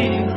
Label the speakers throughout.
Speaker 1: King.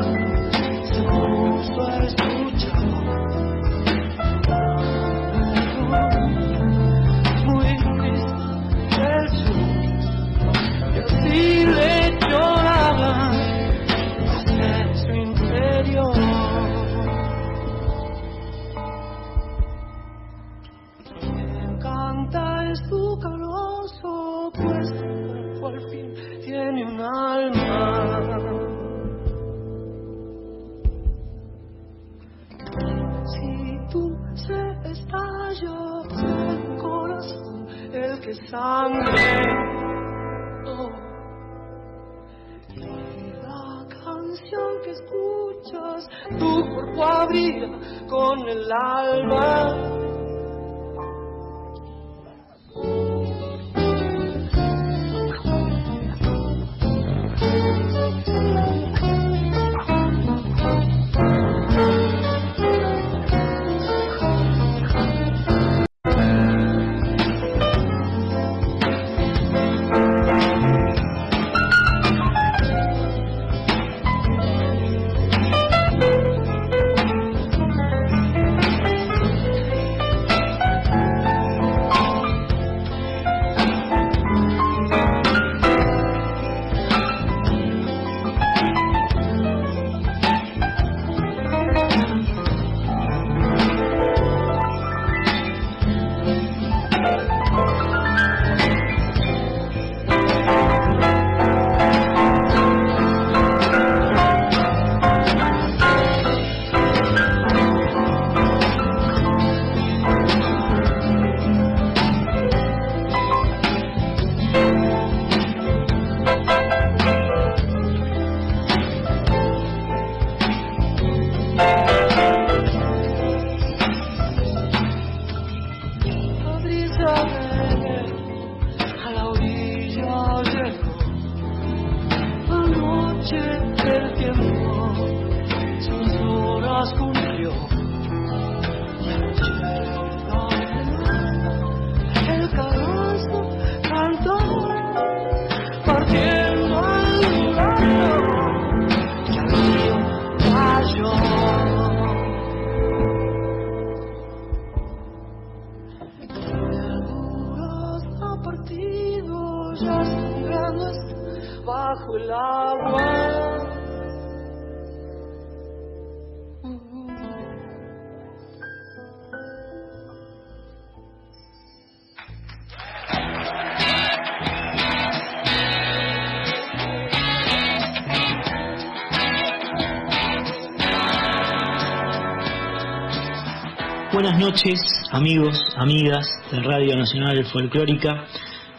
Speaker 1: Noches, amigos, amigas de Radio Nacional Folclórica.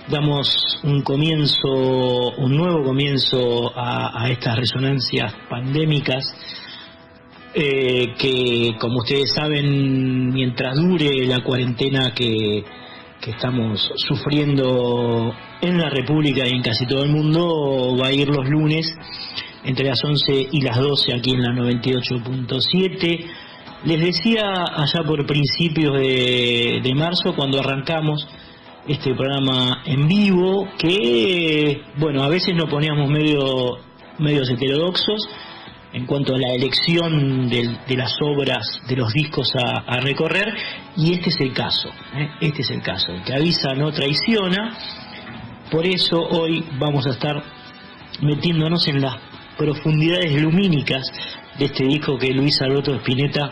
Speaker 2: damos un comienzo, un nuevo comienzo a, estas resonancias pandémicas eh, que, como ustedes saben, mientras dure la cuarentena que, estamos sufriendo en la República y en casi todo el mundo, va a ir los lunes entre las 11 y las 12 aquí en la 98.7. Les decía allá por principios de, de marzo, cuando arrancamos, este programa en vivo que, bueno, a veces nos poníamos medio, medios heterodoxos en cuanto a la elección de, las obras, de los discos a, recorrer, y este es el caso, ¿eh? este es el caso, el que avisa no traiciona, por eso hoy vamos a estar metiéndonos en las profundidades lumínicas de este disco que Luis Alberto Spinetta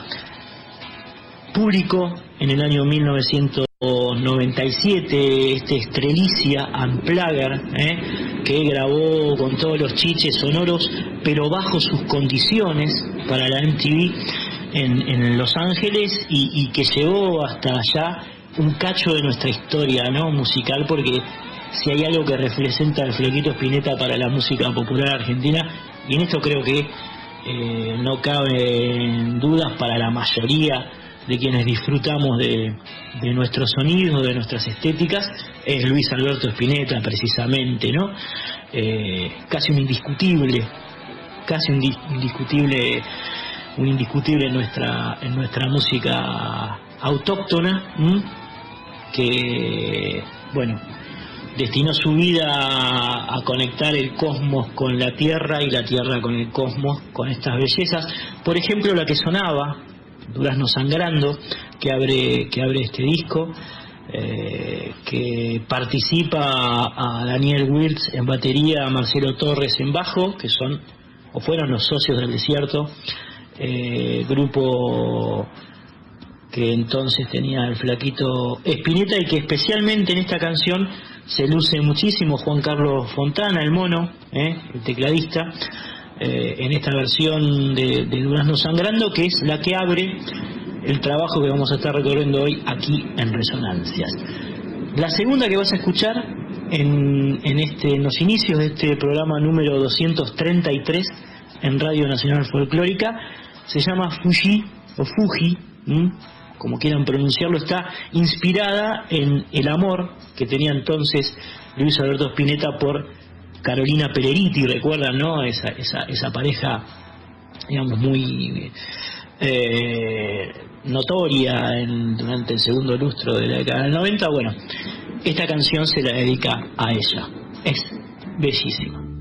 Speaker 2: publicó en el año 1900 97, este Estrelicia Unplugger, ¿eh? que grabó con todos los chiches sonoros, pero bajo sus condiciones para la MTV en, Los Ángeles y, que llevó hasta allá un cacho de nuestra historia ¿no? musical, porque si hay algo que representa el flequito Spinetta para la música popular argentina, y en esto creo que eh, no cabe dudas para la mayoría de quienes disfrutamos de, nuestros sonidos, de nuestras estéticas, es Luis Alberto Spinetta precisamente, ¿no? Eh, casi un indiscutible, casi un indiscutible, un indiscutible en nuestra, en nuestra música autóctona, que, bueno, destinó su vida a, conectar el cosmos con la Tierra y la Tierra con el cosmos, con estas bellezas. Por ejemplo, la que sonaba Durazno Sangrando, que abre, que abre este disco, eh, que participa a Daniel Wirtz en batería, a Marcelo Torres en bajo, que son o fueron los socios del desierto, eh, grupo que entonces tenía el flaquito Espineta y que especialmente en esta canción se luce muchísimo Juan Carlos Fontana, el mono, eh, el tecladista, eh, en esta versión de, Durazno Sangrando, que es la que abre el trabajo que vamos a estar recorriendo hoy aquí en Resonancias. La segunda que vas a escuchar en, este, los inicios de este programa número 233 en Radio Nacional Folclórica se llama Fuji o Fuji, como quieran pronunciarlo, está inspirada en el amor que tenía entonces Luis Alberto Spinetta por Carolina Peleriti, recuerdan, ¿no? Esa, esa, esa pareja, digamos, muy eh, notoria durante el segundo lustro de la década del 90. Bueno, esta canción se la dedica a ella. Es bellísima.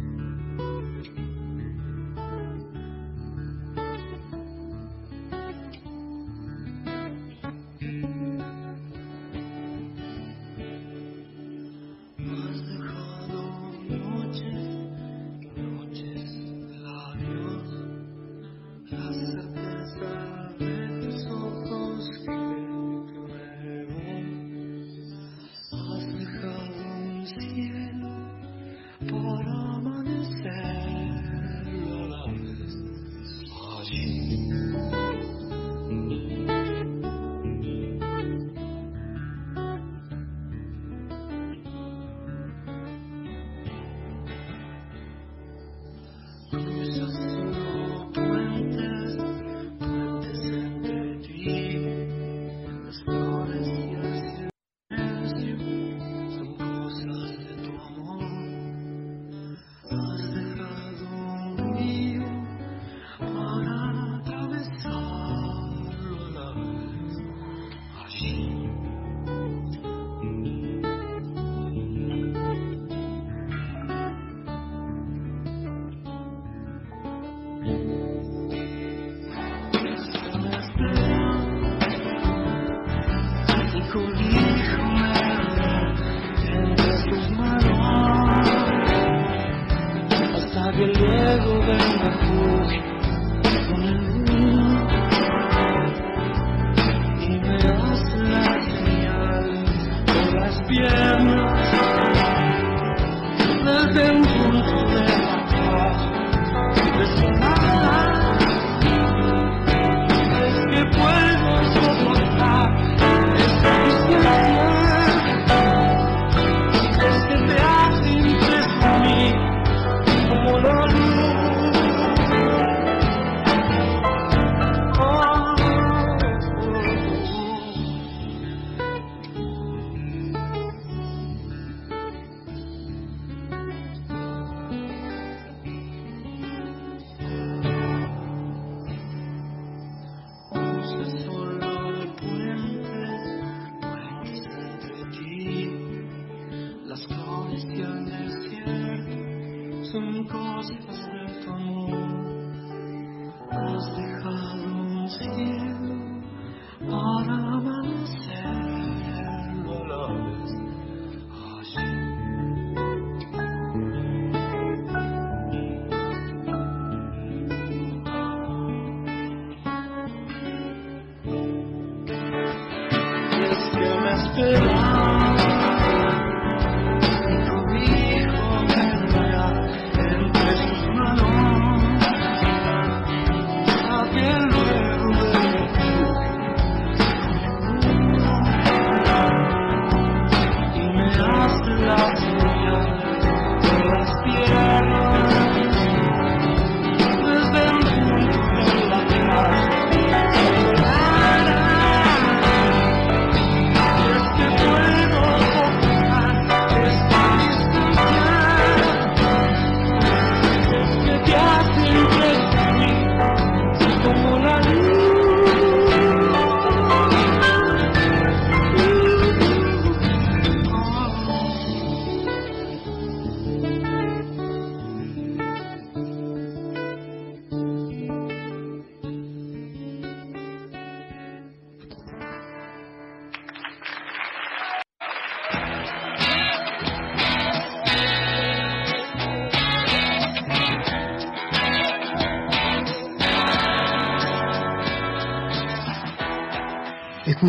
Speaker 1: Me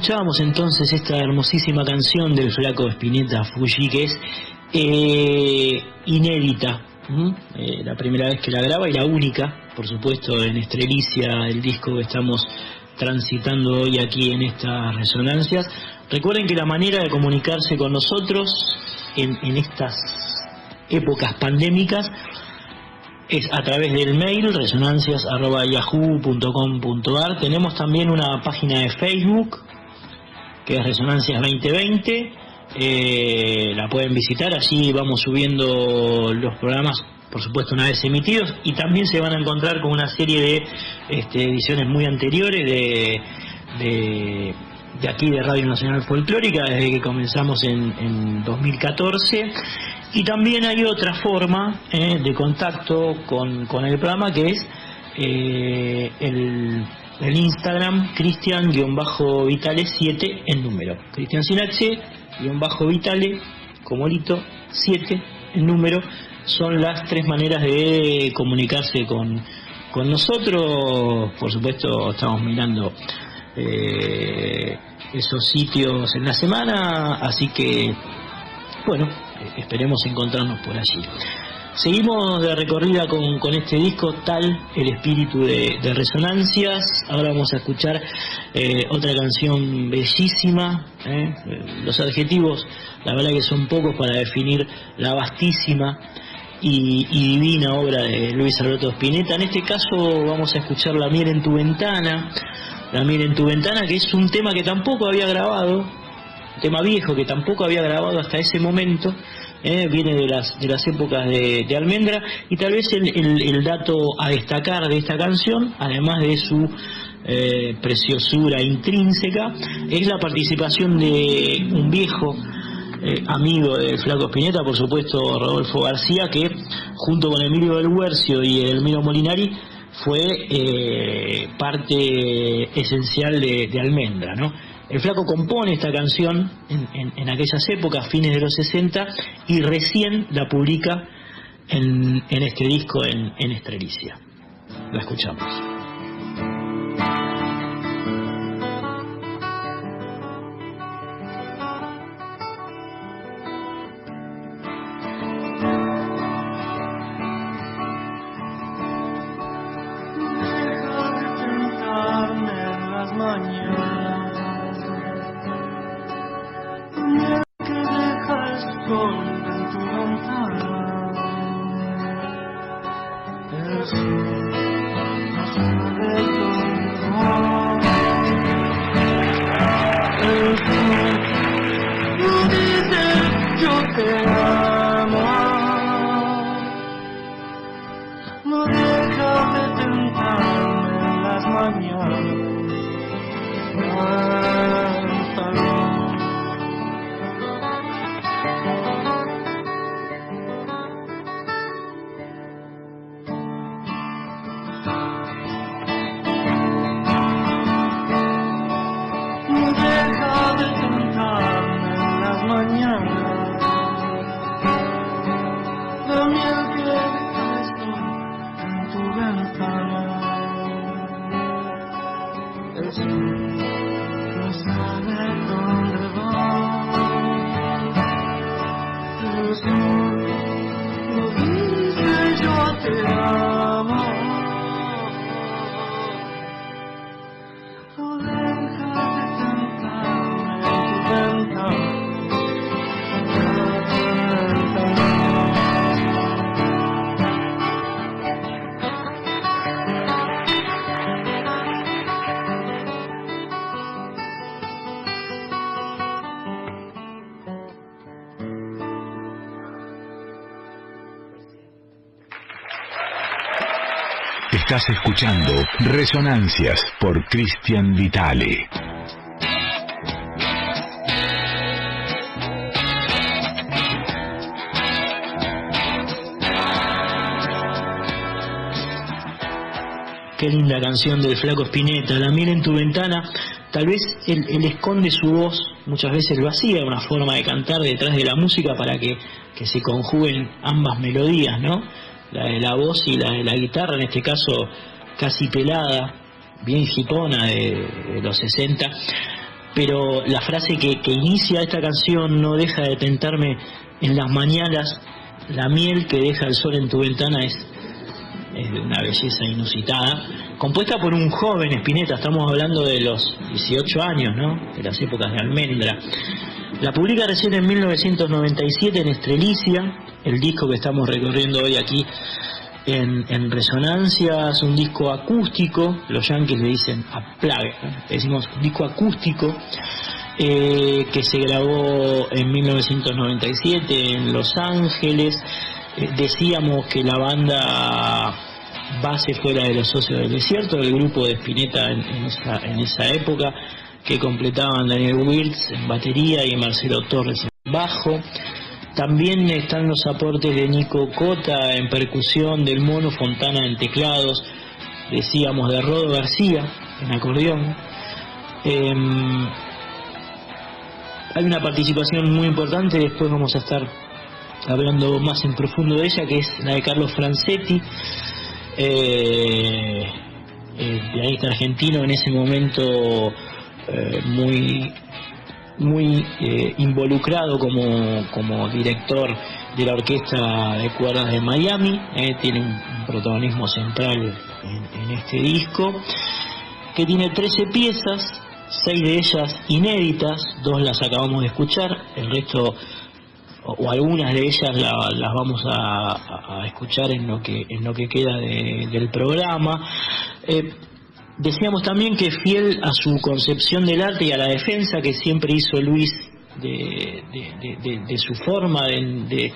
Speaker 2: Escuchábamos entonces esta hermosísima canción del flaco Spinetta Fuji que es eh, inédita. Eh, la primera vez que la graba y la única, por supuesto, en Estrelicia, el disco que estamos transitando hoy aquí en estas resonancias. Recuerden que la manera de comunicarse con nosotros en, en estas épocas pandémicas es a través del mail resonancias.yahoo.com.ar. Tenemos también una página de Facebook que es Resonancias 2020. Eh, la pueden visitar, allí vamos subiendo los programas, por supuesto, una vez emitidos y también se van a encontrar con una serie de este, ediciones muy anteriores de, de, aquí de Radio Nacional Folclórica, desde que comenzamos en, en 2014. Y también hay otra forma eh, de contacto con, con el programa que es eh, el, el Instagram Cristian-Vitale7 en número. Cristian sin H, guion bajo Vitale, como lito, 7 en número. Son las tres maneras de comunicarse con, con nosotros. Por supuesto, estamos mirando eh, esos sitios en la semana, así que, bueno, esperemos encontrarnos por allí. Seguimos de recorrida con, con este disco, tal el espíritu de, resonancias. Ahora vamos a escuchar eh, otra canción bellísima. ¿eh? Los adjetivos, la verdad que son pocos para definir la vastísima y, y divina obra de Luis Alberto Spinetta. En este caso vamos a escuchar La miel en tu ventana. La miel en tu ventana, que es un tema que tampoco había grabado, un tema viejo que tampoco había grabado hasta ese momento. ¿Eh? viene de las de las épocas de, Almendra y tal vez el, dato a destacar de esta canción, además de su eh, preciosura intrínseca, es la participación de un viejo eh, amigo de Flaco Spinetta, por supuesto Rodolfo García, que junto con Emilio del Huercio y Elmiro Molinari fue parte esencial de, de Almendra, ¿no? El Flaco compone esta canción en, aquellas épocas, fines de los 60, y recién la publica en, en este disco en, en Estrelicia. La escuchamos.
Speaker 3: Estás escuchando Resonancias por Cristian Vitale.
Speaker 2: Qué linda canción del Flaco Spinetta. La mira en tu ventana. Tal vez él, esconde su voz, muchas veces lo hacía, una forma de cantar detrás de la música para que, que se conjuguen ambas melodías, ¿no? La de la voz y la de la guitarra, en este caso casi pelada, bien hipona de, los 60. Pero la frase que, que inicia esta canción no deja de tentarme en las mañanas. La miel que deja el sol en tu ventana es es de una belleza inusitada, compuesta por un joven Spinetta, estamos hablando de los 18 años, ¿no? De las épocas de Almendra. La publica recién en 1997 en Estrelicia, el disco que estamos recorriendo hoy aquí en, en Resonancias, un disco acústico, los yankees le dicen a plague, ¿no? decimos disco acústico, eh, que se grabó en 1997 en Los Ángeles, eh, decíamos que la banda base fuera de los socios del desierto, el grupo de Spinetta en, en, esa, en esa época, que completaban Daniel Wirtz en batería y Marcelo Torres en bajo. También están los aportes de Nico Cota en percusión, del Mono Fontana en teclados, decíamos de Rodo García en acordeón. Eh, hay una participación muy importante, después vamos a estar hablando más en profundo de ella, que es la de Carlos Francetti, eh, pianista argentino en ese momento eh, muy muy eh, involucrado como, como director de la orquesta de cuerdas de Miami, eh, tiene un, protagonismo central en, este disco, que tiene 13 piezas, seis de ellas inéditas, dos las acabamos de escuchar, el resto o, algunas de ellas la, las vamos a, escuchar en lo que en lo que queda de, del programa. Eh, decíamos también que fiel a su concepción del arte y a la defensa que siempre hizo Luis de, su forma de,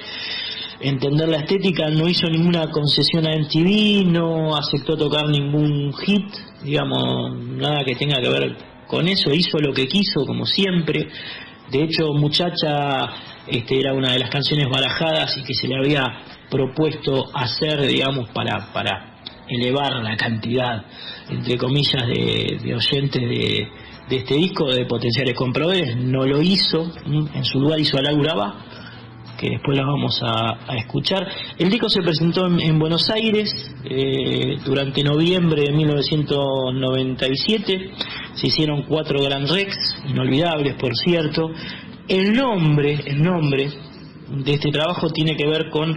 Speaker 2: entender la estética, no hizo ninguna concesión a MTV, no aceptó tocar ningún hit, digamos, nada que tenga que ver con eso, hizo lo que quiso, como siempre. De hecho, Muchacha este, era una de las canciones barajadas y que se le había propuesto hacer, digamos, para, para elevar la cantidad, entre comillas, de, de oyentes de, de, este disco, de potenciales compradores. No lo hizo, en su lugar hizo a Laura Ba, que después la vamos a, escuchar. El disco se presentó en, en Buenos Aires eh, durante noviembre de 1997. Se hicieron cuatro Grand Rex, inolvidables por cierto. El nombre, el nombre de este trabajo tiene que ver con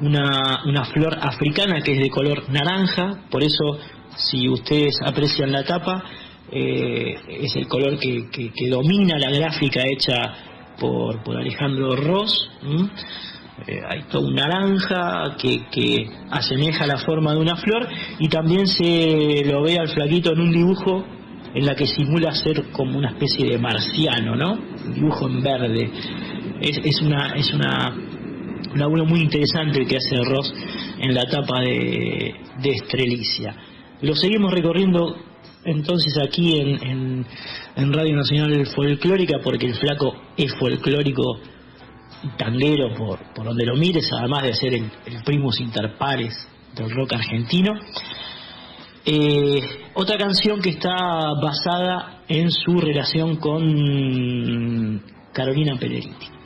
Speaker 2: una, una flor africana que es de color naranja, por eso si ustedes aprecian la tapa, eh, es el color que, que, domina la gráfica hecha por, por Alejandro Ross. Eh, hay todo un naranja que, que asemeja la forma de una flor y también se lo ve al flaquito en un dibujo en la que simula ser como una especie de marciano, ¿no? Un dibujo en verde. Es, es una es una un laburo muy interesante que hace Ross en la etapa de, Estrelicia. Lo seguimos recorriendo entonces aquí en, en, en, Radio Nacional Folclórica porque el flaco es folclórico y tanguero por, por donde lo mires, además de ser el, el primus inter pares del rock argentino. Eh, otra canción que está basada en su relación con Carolina Pelleriti.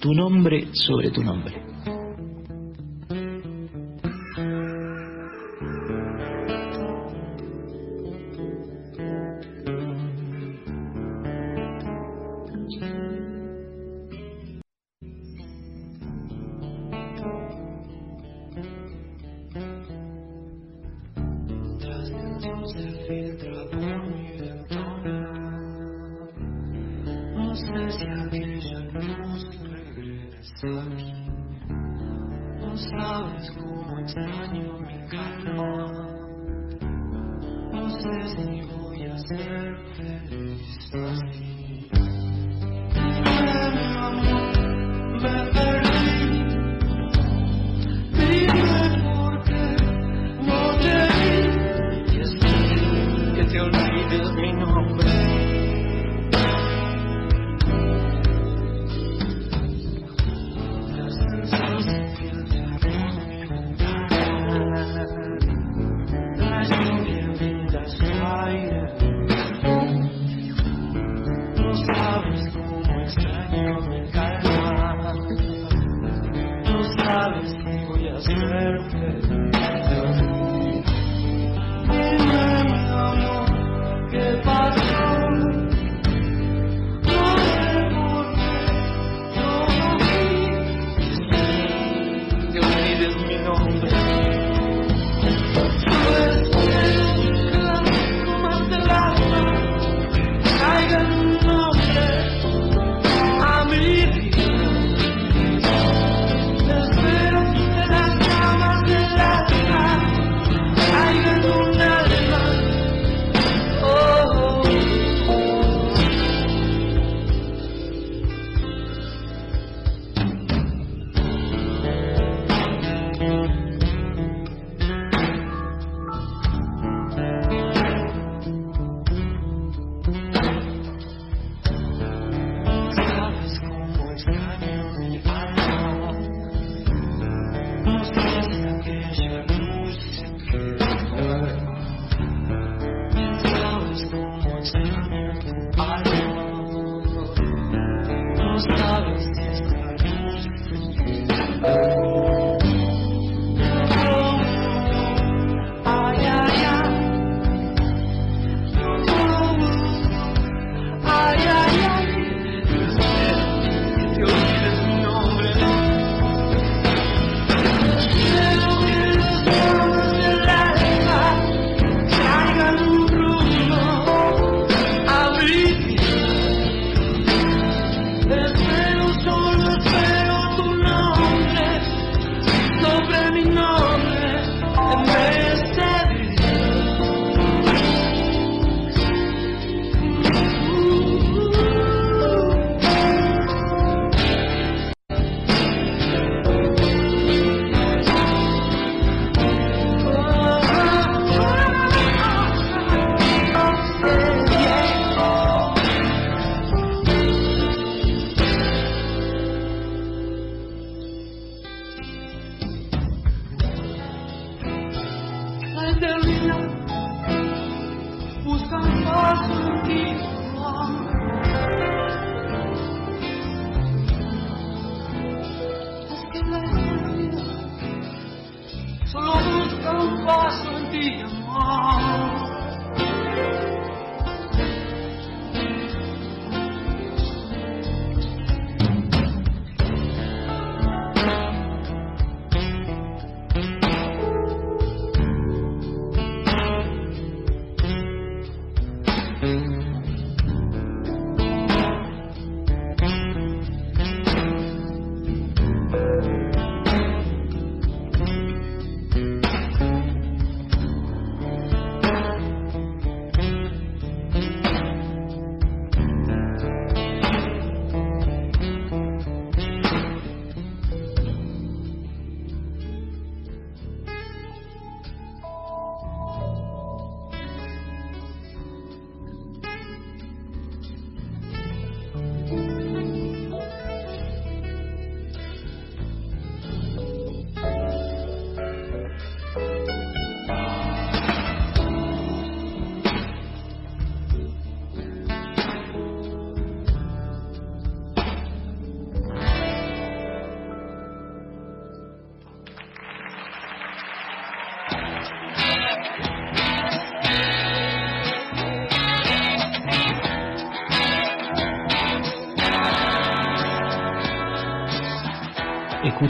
Speaker 2: Tu nombre sobre tu nombre.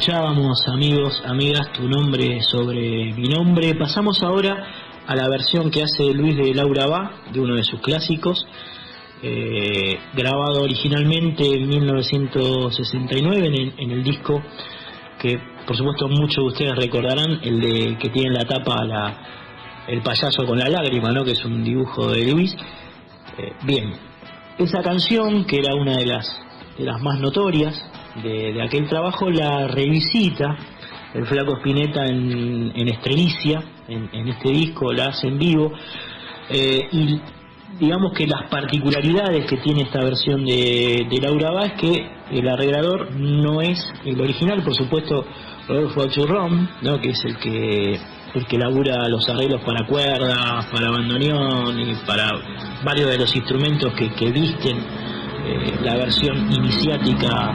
Speaker 2: escuchábamos, amigos, amigas, tu nombre sobre mi nombre. Pasamos ahora a la versión que hace Luis de Laura Bá, de uno de sus clásicos, eh, grabado originalmente en 1969 en el, en el, disco que, por supuesto, muchos de ustedes recordarán, el de que tiene en la tapa la, el payaso con la lágrima, ¿no? que es un dibujo de Luis. Eh, bien, esa canción, que era una de las, de las más notorias, de, aquel trabajo la revisita el Flaco Spinetta en, en Estrenicia, en, en, este disco, la hace en vivo. Eh, y digamos que las particularidades que tiene esta versión de, de Laura Bá es que el arreglador no es el original, por supuesto, Rodolfo Achurrón, ¿no? que es el que el que labura los arreglos para cuerdas, para bandoneón y para varios de los instrumentos que, que visten eh, la versión iniciática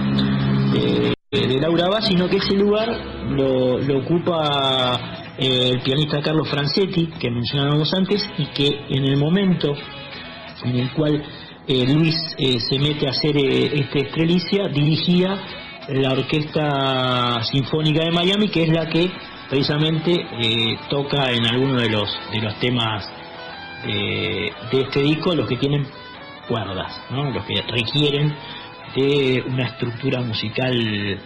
Speaker 2: de, Laura va, sino que ese lugar lo, ocupa eh, el pianista Carlos Francetti, que mencionábamos antes, y que en el momento en el cual eh, Luis eh, se mete a hacer este Estrelicia, dirigía la Orquesta Sinfónica de Miami, que es la que precisamente toca en algunos de los, de los temas de este disco, los que tienen cuerdas, ¿no? los que requieren de una estructura musical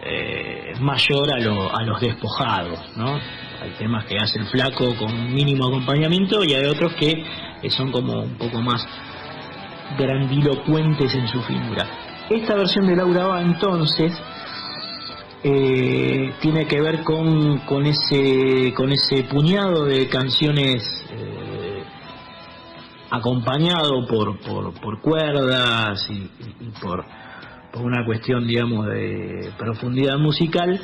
Speaker 2: eh, mayor a, lo- a los despojados, ¿no? Hay temas que hace el flaco con mínimo acompañamiento y hay otros que eh, son como un poco más grandilocuentes en su figura. Esta versión de Laura va entonces eh, tiene que ver con, ese puñado de canciones acompañado por, por, por cuerdas y, por, por una cuestión digamos de profundidad musical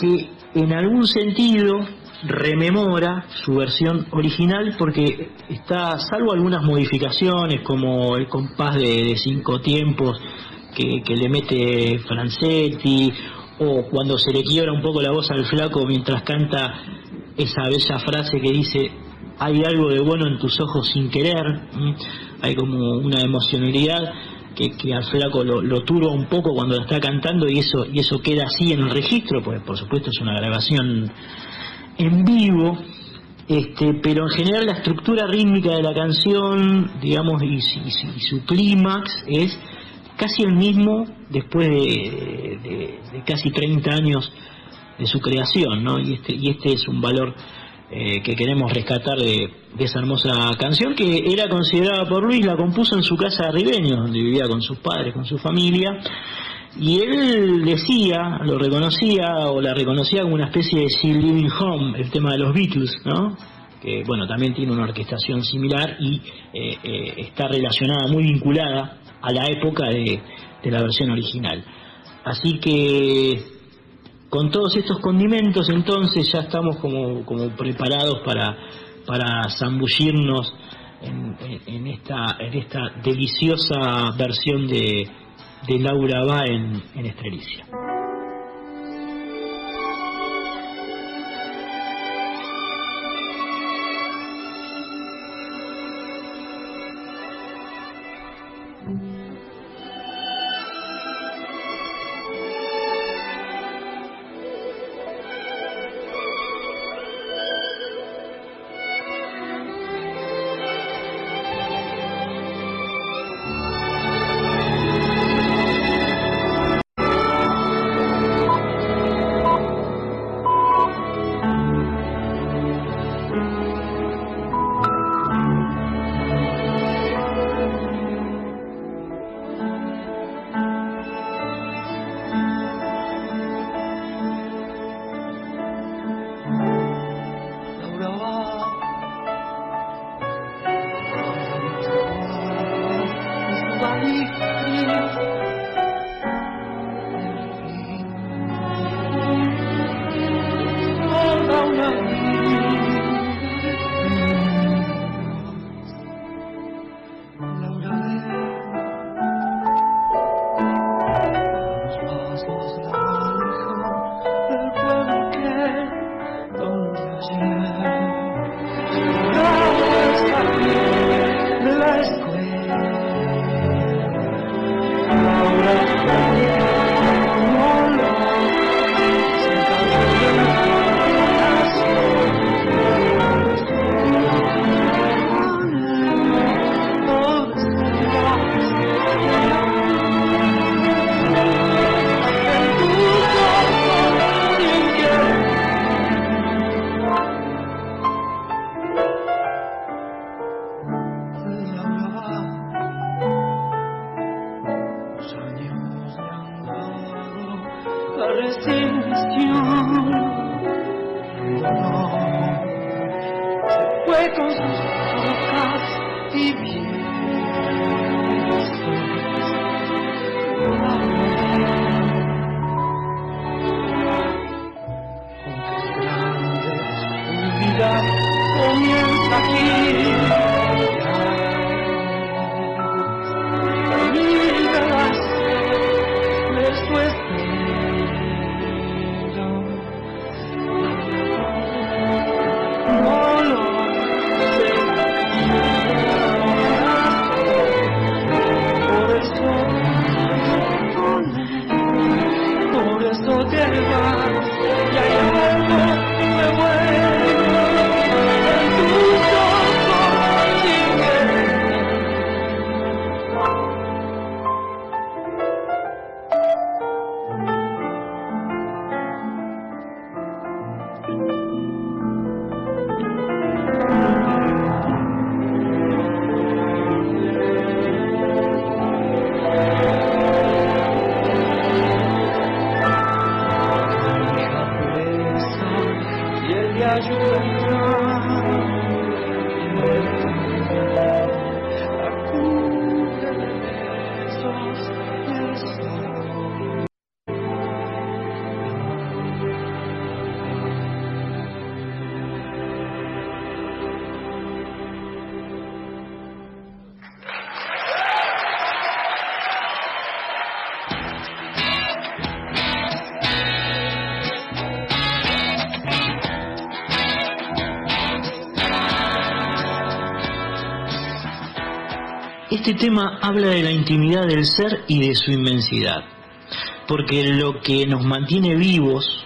Speaker 2: que en algún sentido rememora su versión original porque está, salvo algunas modificaciones como el compás de, de cinco tiempos que, que le mete Francetti o cuando se le quiebra un poco la voz al flaco mientras canta esa bella frase que dice hay algo de bueno en tus ojos sin querer, hay como una emocionalidad que, que al flaco lo, lo turba un poco cuando la está cantando y eso y eso queda así en el registro, pues por supuesto es una grabación en vivo, este, pero en general la estructura rítmica de la canción, digamos, y, y y su clímax es casi el mismo después de, de- de casi 30 años de su creación, ¿no? Y este, y este es un valor eh, que queremos rescatar de, esa hermosa canción que era considerada por Luis, la compuso en su casa de Ribeño, donde vivía con sus padres, con su familia, y él decía, lo reconocía o la reconocía como una especie de She Living Home, el tema de los Beatles, ¿no? Que bueno, también tiene una orquestación similar y eh, eh, está relacionada, muy vinculada a la época de la versión original. Así que con todos estos condimentos entonces ya estamos como, como preparados para, para zambullirnos en, en- esta, en esta deliciosa versión de, de Laura Va en, en Estrelicia. Este tema habla de la intimidad del ser y de su inmensidad, porque lo que nos mantiene vivos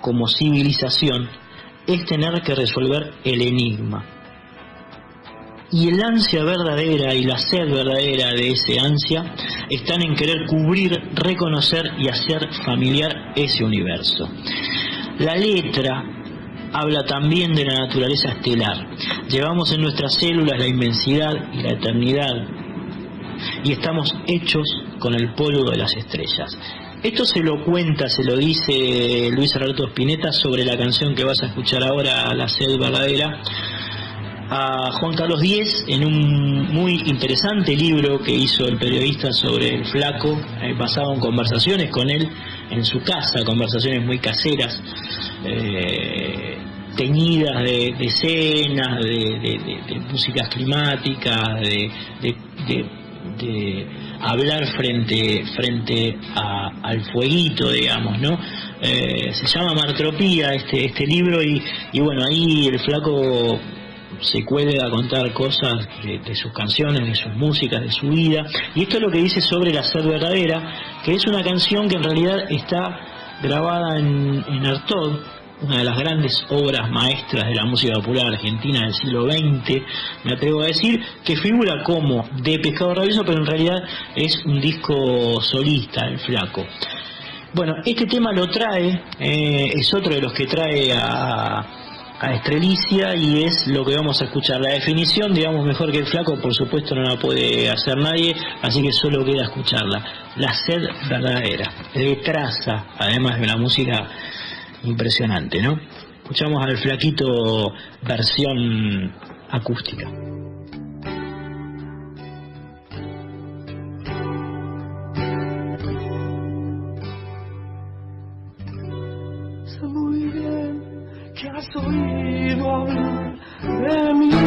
Speaker 2: como civilización es tener que resolver el enigma. Y el ansia verdadera y la sed verdadera de ese ansia están en querer cubrir, reconocer y hacer familiar ese universo. La letra habla también de la naturaleza estelar. Llevamos en nuestras células la inmensidad y la eternidad y estamos hechos con el polvo de las estrellas. Esto se lo cuenta, se lo dice Luis Alberto Spinetta sobre la canción que vas a escuchar ahora, La sed verdadera, a Juan Carlos Díez en un muy interesante libro que hizo el periodista sobre el flaco, eh, basado conversaciones con él en su casa, conversaciones muy caseras, eh, teñidas de, de escenas, de músicas climáticas, de, hablar frente frente a- al fueguito, digamos, ¿no? Eh, se llama Martropía este, este libro y, y bueno, ahí el flaco se cuelga a contar cosas de, sus canciones, de sus músicas, de su vida. Y esto es lo que dice sobre la sed verdadera, que es una canción que en realidad está grabada en, en una de las grandes obras maestras de la música popular argentina del siglo XX, me atrevo a decir, que figura como de Pescado Rabioso, pero en realidad es un disco solista, el flaco. Bueno, este tema lo trae, eh, es otro de los que trae a, a Estrelicia y es lo que vamos a escuchar. La definición, digamos, mejor que el flaco, por supuesto no la puede hacer nadie, así que solo queda escucharla. La sed verdadera, retrasa, además de una música impresionante, ¿no? Escuchamos al flaquito versión acústica.
Speaker 1: Sé muy bien que has oído hablar de mí.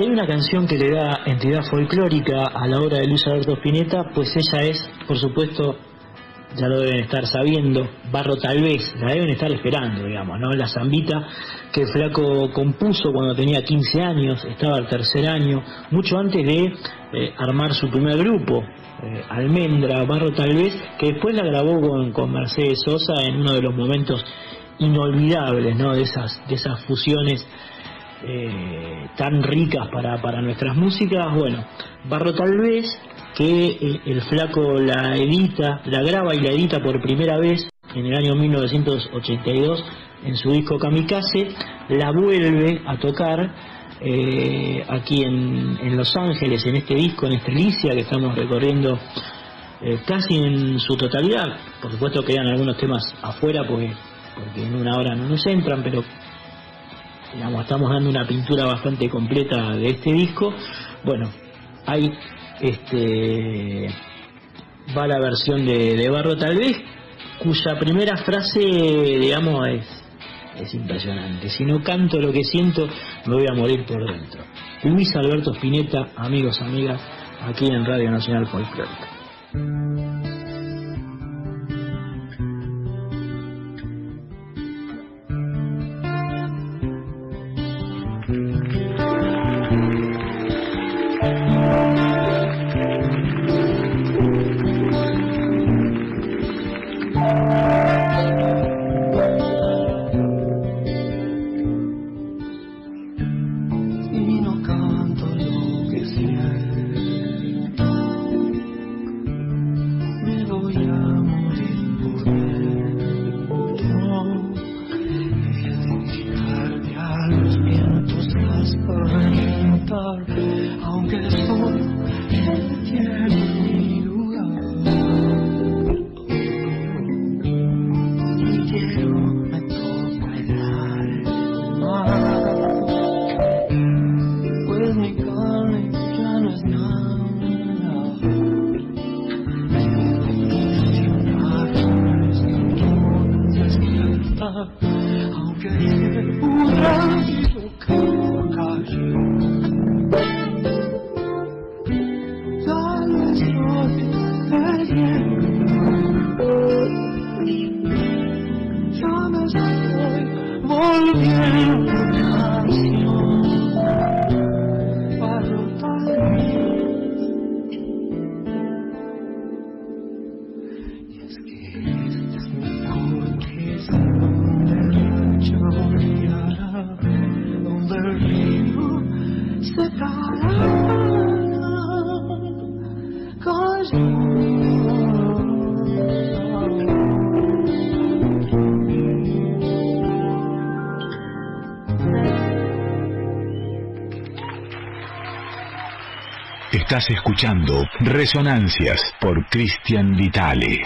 Speaker 2: Si hay una canción que le da entidad folclórica a la obra de Luis Alberto Spinetta, pues ella es, por supuesto, ya lo deben estar sabiendo, Barro tal vez, la deben estar esperando, digamos, ¿no? La zambita que Flaco compuso cuando tenía 15 años, estaba al tercer año, mucho antes de eh, armar su primer grupo, eh, Almendra, Barro tal vez, que después la grabó con, con Mercedes Sosa en uno de los momentos inolvidables, ¿no? De esas, de esas fusiones eh, tan ricas para, para nuestras músicas, bueno, Barro tal vez, que el flaco la edita, la graba y la edita por primera vez en el año 1982 en su disco Kamikaze, la vuelve a tocar eh, aquí en, en Los Ángeles, en este disco, en Estrelicia, que estamos recorriendo eh, casi en su totalidad. Por supuesto quedan algunos temas afuera porque, porque en una hora no nos entran, pero estamos dando una pintura bastante completa de este disco. Bueno, hay este va la versión de, de Barro tal vez, cuya primera frase, digamos, es, es impresionante. Si no canto lo que siento, me voy a morir por dentro. Luis Alberto Spinetta, amigos, amigas, aquí en Radio Nacional Folclórica.
Speaker 3: Escuchando Resonancias por Cristian Vitale.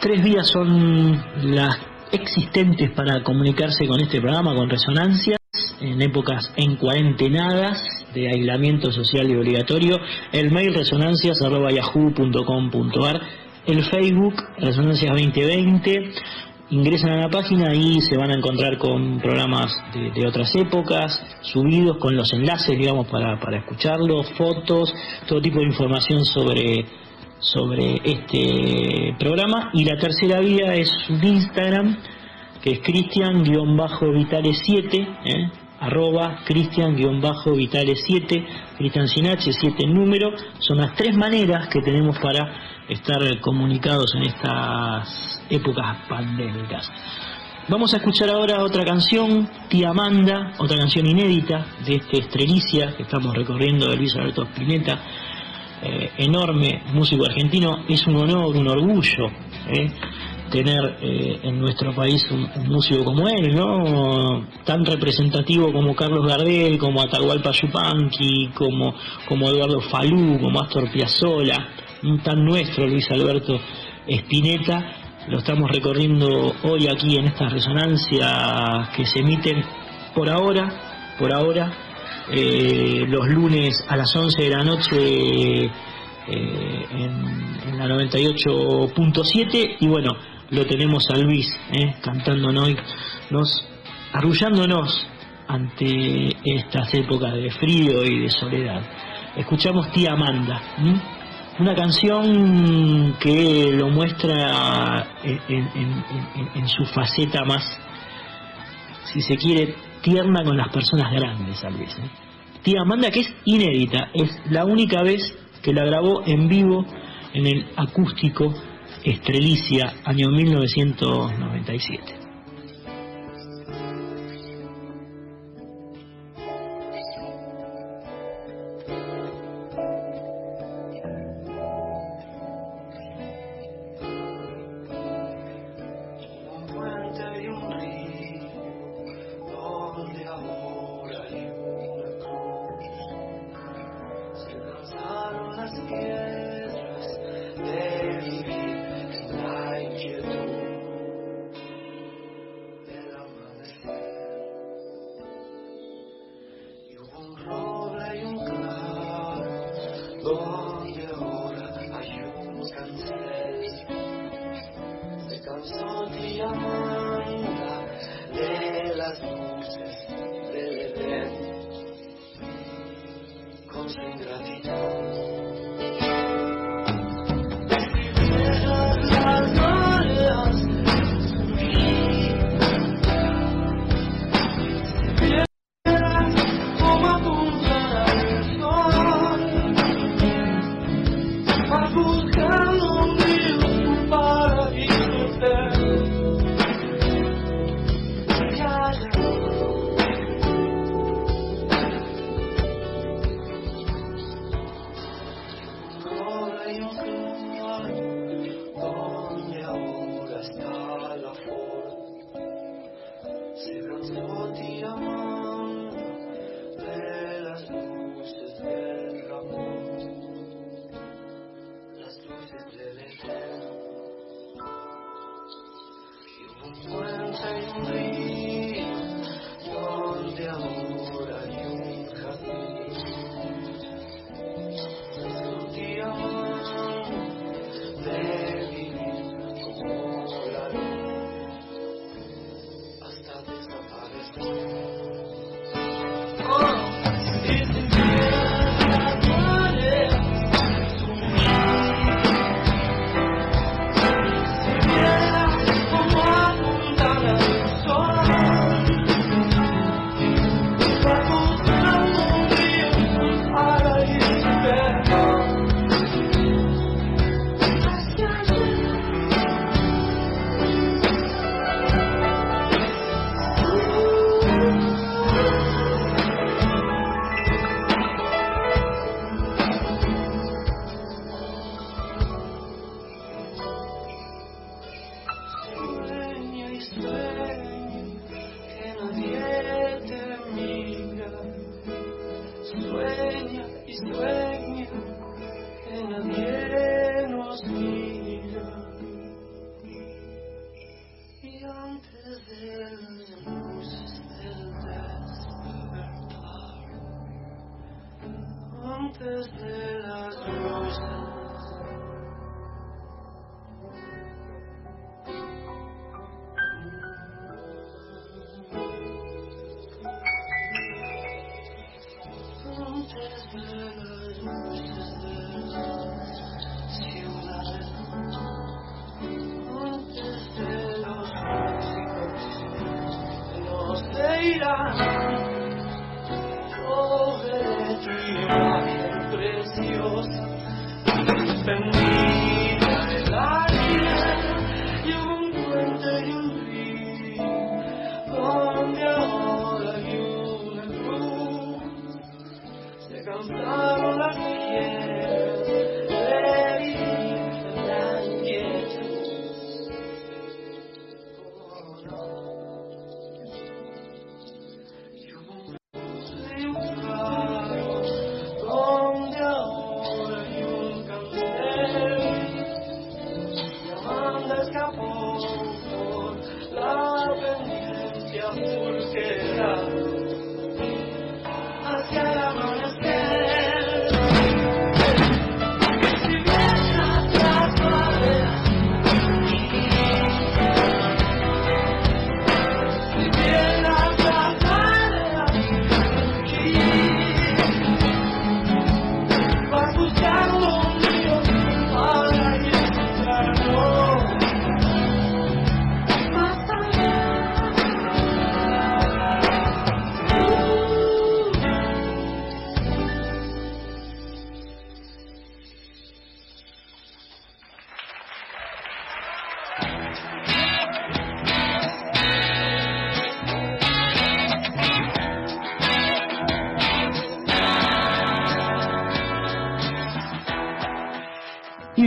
Speaker 2: Tres vías son las existentes para comunicarse con este programa, con Resonancias, en épocas encuarentenadas de aislamiento social y obligatorio. El mail resonancias.yahoo.com.ar el Facebook Resonancias 2020. Ingresan a la página y se van a encontrar con programas de, de otras épocas, subidos con los enlaces, digamos, para, para escucharlos, fotos, todo tipo de información sobre sobre este programa y la tercera vía es Instagram que es cristian-vitales7 ¿eh? Arroba cristian-vitales7 cristian sin h 7 número. Son las tres maneras que tenemos para estar comunicados en estas épocas pandémicas. Vamos a escuchar ahora otra canción Tía Amanda otra canción inédita de este Estrelicia que estamos recorriendo de Luis Alberto Spinetta eh, enorme músico argentino, es un honor, un orgullo eh, tener eh, en nuestro país un, músico como él, ¿no? Tan representativo como Carlos Gardel, como Atahualpa Yupanqui, como, como Eduardo Falú, como Astor Piazzolla, tan nuestro Luis Alberto Spinetta, lo estamos recorriendo hoy aquí en estas resonancias que se emiten por ahora, por ahora, eh, los lunes a las 11 de la noche eh, en, en, la 98.7 y bueno, lo tenemos a Luis eh, cantándonos, nos, arrullándonos ante estas épocas de frío y de soledad. Escuchamos Tía Amanda, una canción que lo muestra en, su faceta más, si se quiere, tierna con las personas grandes, tal vez. ¿eh? Tía Amanda, que es inédita, es la única vez que la grabó en vivo en el acústico Estrelicia, año 1997.
Speaker 1: voyons Montes de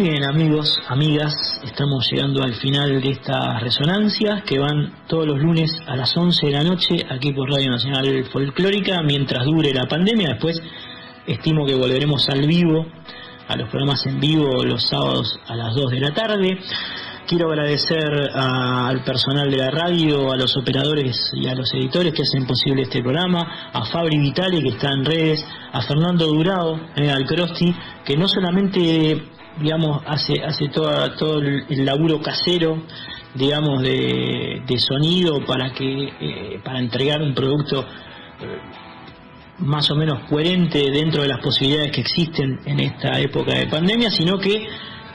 Speaker 1: bien
Speaker 2: amigos, amigas, estamos llegando al final de estas resonancias que van todos los lunes a las 11 de la noche aquí por Radio Nacional Folclórica mientras dure la pandemia. Después estimo que volveremos al vivo, a los programas en vivo los sábados a las 2 de la tarde. Quiero agradecer al personal de la radio, a los operadores y a los editores que hacen posible este programa, a Fabri Vitale que está en redes, a Fernando Durao, eh, al Crosti, que no solamente digamos hace hace toda, todo el, laburo casero digamos de, de sonido para que eh, para entregar un producto eh, más o menos coherente dentro de las posibilidades que existen en esta época de pandemia, sino que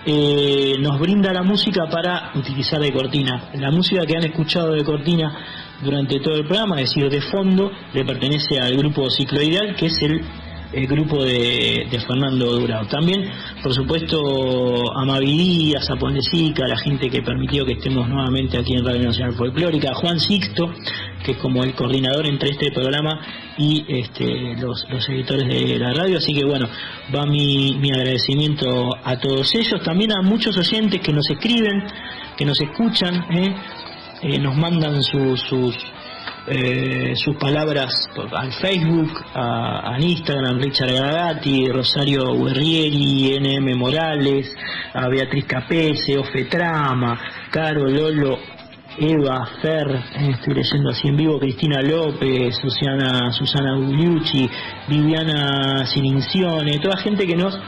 Speaker 2: eh, nos brinda la música para utilizar de cortina. La música que han escuchado de cortina durante todo el programa, es decir, de fondo, le pertenece al grupo Cicloidal, que es el, el grupo de, de Fernando Durao. También, por supuesto, a Mavi Díaz, a la gente que permitió que estemos nuevamente aquí en Radio Nacional Folclórica, Juan Sixto, que es como el coordinador entre este programa y este, los, los editores de la radio. Así que bueno, va mi, mi agradecimiento a todos ellos, también a muchos oyentes que nos escriben, que nos escuchan, ¿eh? Eh, nos mandan sus, eh, sus palabras al Facebook, a, al Instagram, Richard Gagati, Rosario Guerrieri, NM Morales, a Beatriz Capese, Ofe Trama, Caro, Lolo, Eva, Fer, estoy leyendo así en vivo, Cristina López, Susana, Susana Gugliucci, Viviana Sinincione, toda gente que nos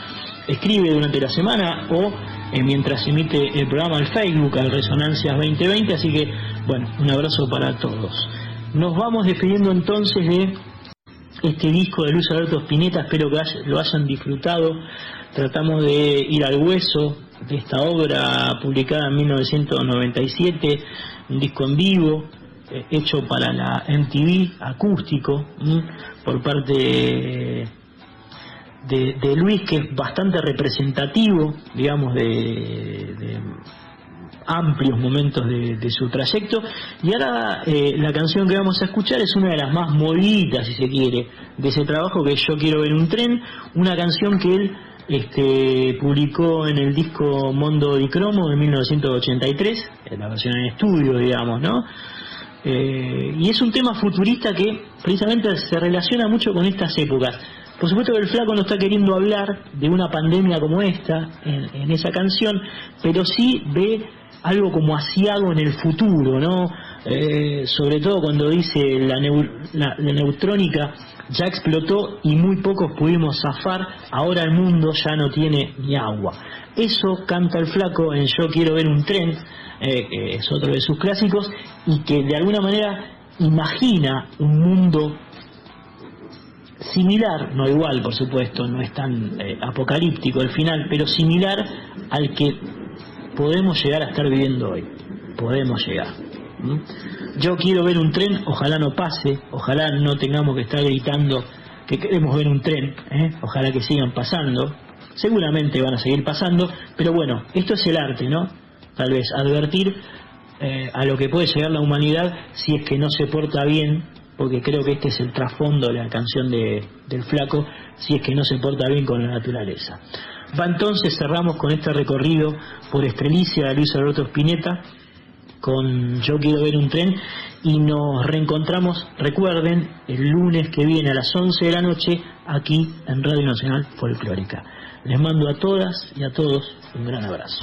Speaker 2: escribe durante la semana o eh, mientras emite el programa al Facebook, al Resonancias 2020, así que bueno, un abrazo para todos. Nos vamos despidiendo entonces de este disco de Luis Alberto Spinetta, espero que lo hayan disfrutado. Tratamos de ir al hueso de esta obra publicada en 1997, un disco en vivo, eh, hecho para la MTV, acústico, por parte de, Luis, que es bastante representativo, digamos, de amplios momentos de, de su trayecto. Y ahora eh, la canción que vamos a escuchar es una de las más movidas, si se quiere, de ese trabajo que yo quiero ver un tren, una canción que él este, publicó en el disco Mondo di Cromo de 1983, en la versión en estudio, digamos, ¿no? Eh, y es un tema futurista que precisamente se relaciona mucho con estas épocas. Por supuesto que el flaco no está queriendo hablar de una pandemia como esta en, en esa canción, pero sí ve algo como asiago en el futuro, ¿no? Eh, sobre todo cuando dice la, neu- la- neutrónica ya explotó y muy pocos pudimos zafar, ahora el mundo ya no tiene ni agua. Eso canta el flaco en Yo quiero ver un tren, eh, es otro de sus clásicos, y que de alguna manera imagina un mundo similar, no igual por supuesto, no es tan eh, apocalíptico el final, pero similar al que podemos llegar a estar viviendo hoy. Podemos llegar. ¿Mm? Yo quiero ver un tren, ojalá no pase, ojalá no tengamos que estar gritando que queremos ver un tren, ¿eh? ojalá que sigan pasando, seguramente van a seguir pasando, pero bueno, esto es el arte, ¿no? Tal vez advertir eh, a lo que puede llegar la humanidad si es que no se porta bien, porque creo que este es el trasfondo de la canción de, del flaco, si es que no se porta bien con la naturaleza. Va entonces, cerramos con este recorrido por Estrelicia de Luis Alberto Spinetta, con Yo quiero ver un tren y nos reencontramos, recuerden, el lunes que viene a las 11 de la noche aquí en Radio Nacional Folclórica. Les mando a todas y a todos un gran abrazo.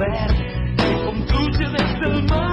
Speaker 1: Verde que concluye desde el mar.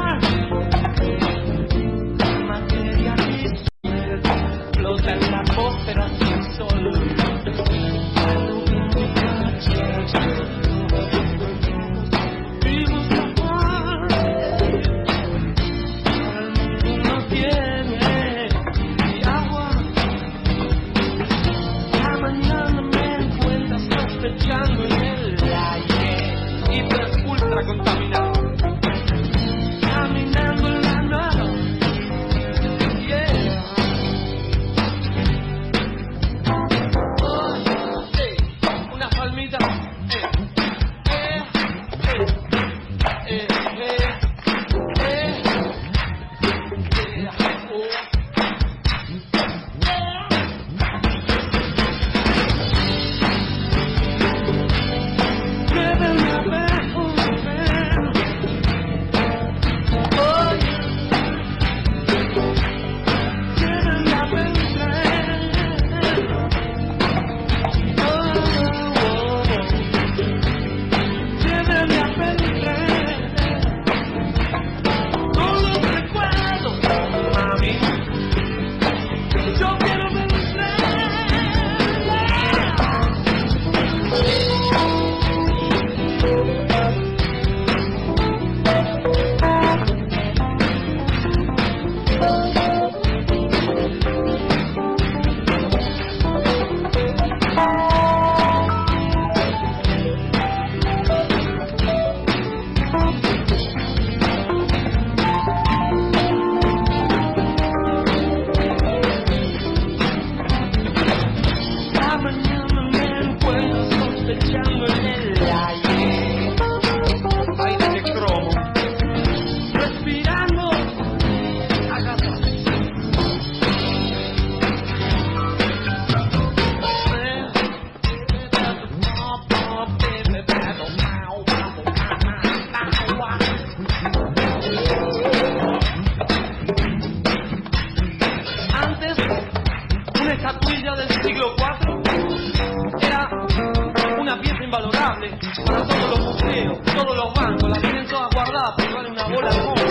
Speaker 1: Para todos los museos, todos los bancos, la tienen todas guardadas porque vale una bola de goma.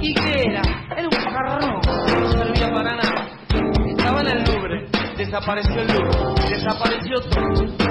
Speaker 1: ¿Y qué era? Era un jarrón, no servía para nada. Estaba en el Louvre, desapareció el Louvre, desapareció todo,